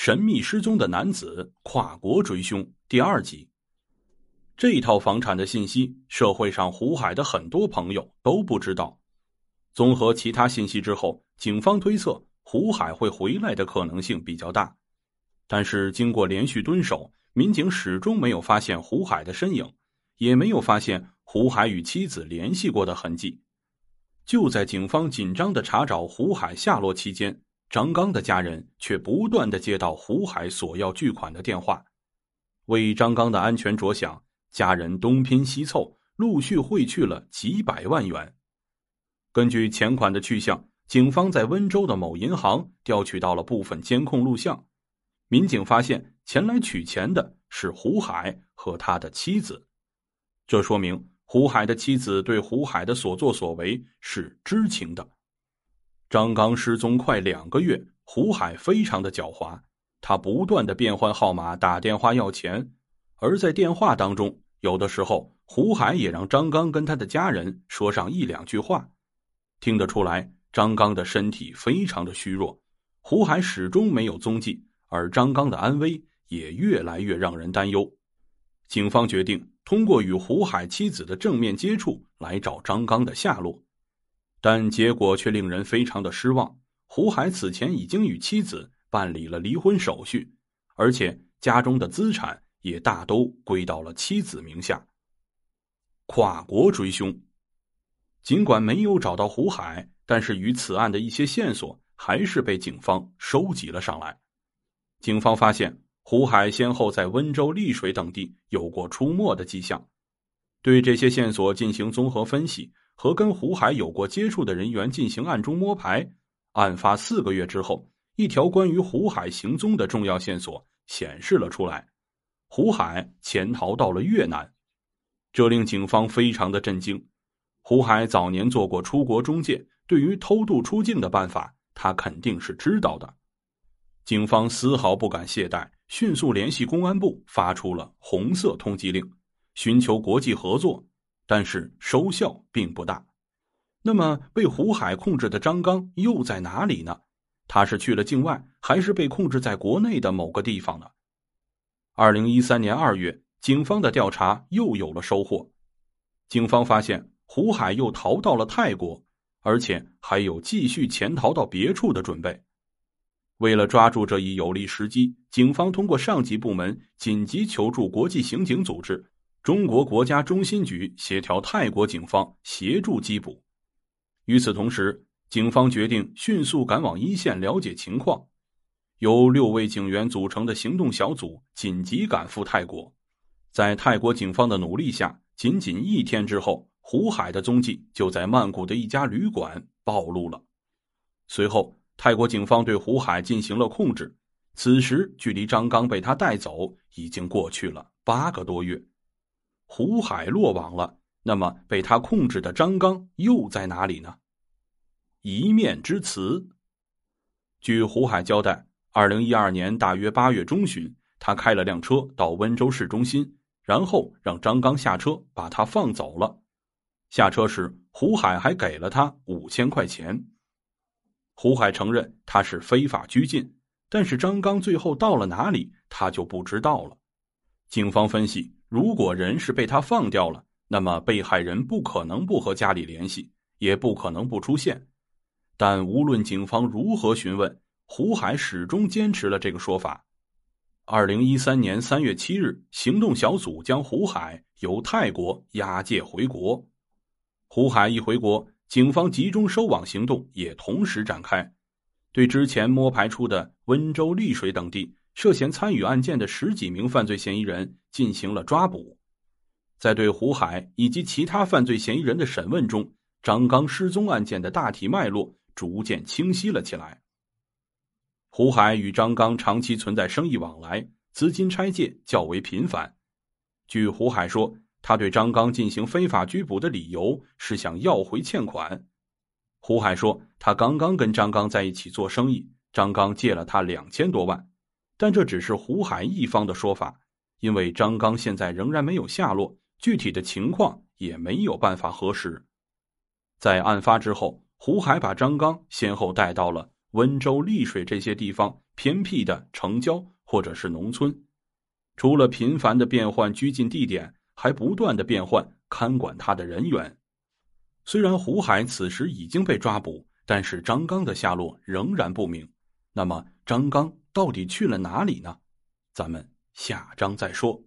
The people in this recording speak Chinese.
神秘失踪的男子跨国追凶第二集。这套房产的信息，社会上胡海的很多朋友都不知道。综合其他信息之后，警方推测胡海会回来的可能性比较大。但是经过连续蹲守，民警始终没有发现胡海的身影，也没有发现胡海与妻子联系过的痕迹。就在警方紧张的查找胡海下落期间，张刚的家人却不断的接到胡海索要巨款的电话。为张刚的安全着想。家人东拼西凑，陆续汇去了几百万元。根据钱款的去向，警方在温州的某银行调取到了部分监控录像。民警发现，前来取钱的是胡海和他的妻子。这说明胡海的妻子对胡海的所作所为是知情的。张刚失踪快两个月，胡海非常的狡猾，他不断的变换号码打电话要钱。而在电话当中，有的时候胡海也让张刚跟他的家人说上一两句话，听得出来张刚的身体非常的虚弱，胡海始终没有踪迹，而张刚的安危也越来越让人担忧。警方决定通过与胡海妻子的正面接触来找张刚的下落，但结果却令人非常的失望。胡海此前已经与妻子办理了离婚手续，而且家中的资产。也大都归到了妻子名下。跨国追凶，尽管没有找到胡海，但是与此案的一些线索还是被警方收集了上来。警方发现胡海先后在温州、丽水等地有过出没的迹象，对这些线索进行综合分析，和跟胡海有过接触的人员进行暗中摸排。案发四个月之后，一条关于胡海行踪的重要线索显示了出来。胡海潜逃到了越南，这令警方非常的震惊。胡海早年做过出国中介，对于偷渡出境的办法，他肯定是知道的。警方丝毫不敢懈怠，迅速联系公安部，发出了红色通缉令，寻求国际合作，但是收效并不大。那么，被胡海控制的张刚又在哪里呢？他是去了境外，还是被控制在国内的某个地方呢？二零一三年二月，警方的调查又有了收获。警方发现胡海又逃到了泰国，而且还有继续潜逃到别处的准备。为了抓住这一有利时机，警方通过上级部门紧急求助国际刑警组织——中国国家中心局，协调泰国警方协助缉捕。与此同时，警方决定迅速赶往一线了解情况。由六位警员组成的行动小组紧急赶赴泰国，在泰国警方的努力下，仅仅一天之后，胡海的踪迹就在曼谷的一家旅馆暴露了。随后，泰国警方对胡海进行了控制。此时，距离张刚被他带走已经过去了八个多月。胡海落网了，那么被他控制的张刚又在哪里呢？一面之词。据胡海交代。二零一二年大约八月中旬，他开了辆车到温州市中心，然后让张刚下车把他放走了。下车时，胡海还给了他五千块钱。胡海承认他是非法拘禁，但是张刚最后到了哪里，他就不知道了。警方分析，如果人是被他放掉了，那么被害人不可能不和家里联系，也不可能不出现。但无论警方如何询问，胡海始终坚持了这个说法。二零一三年三月七日，行动小组将胡海由泰国押解回国。胡海一回国，警方集中收网行动也同时展开，对之前摸排出的温州、丽水等地涉嫌参与案件的十几名犯罪嫌疑人进行了抓捕。在对胡海以及其他犯罪嫌疑人的审问中，张刚失踪案件的大体脉络逐渐清晰了起来。胡海与张刚长期存在生意往来，资金拆借较为频繁。据胡海说，他对张刚进行非法拘捕的理由是想要回欠款。胡海说，他刚刚跟张刚在一起做生意，张刚借了他两千多万，但这只是胡海一方的说法，因为张刚现在仍然没有下落，具体的情况也没有办法核实。在案发之后，胡海把张刚先后带到了。温州、丽水这些地方偏僻的城郊或者是农村。除了频繁的变换拘禁地点，还不断的变换看管他的人员。虽然胡海此时已经被抓捕，但是张刚的下落仍然不明。那么张刚到底去了哪里呢？咱们下章再说。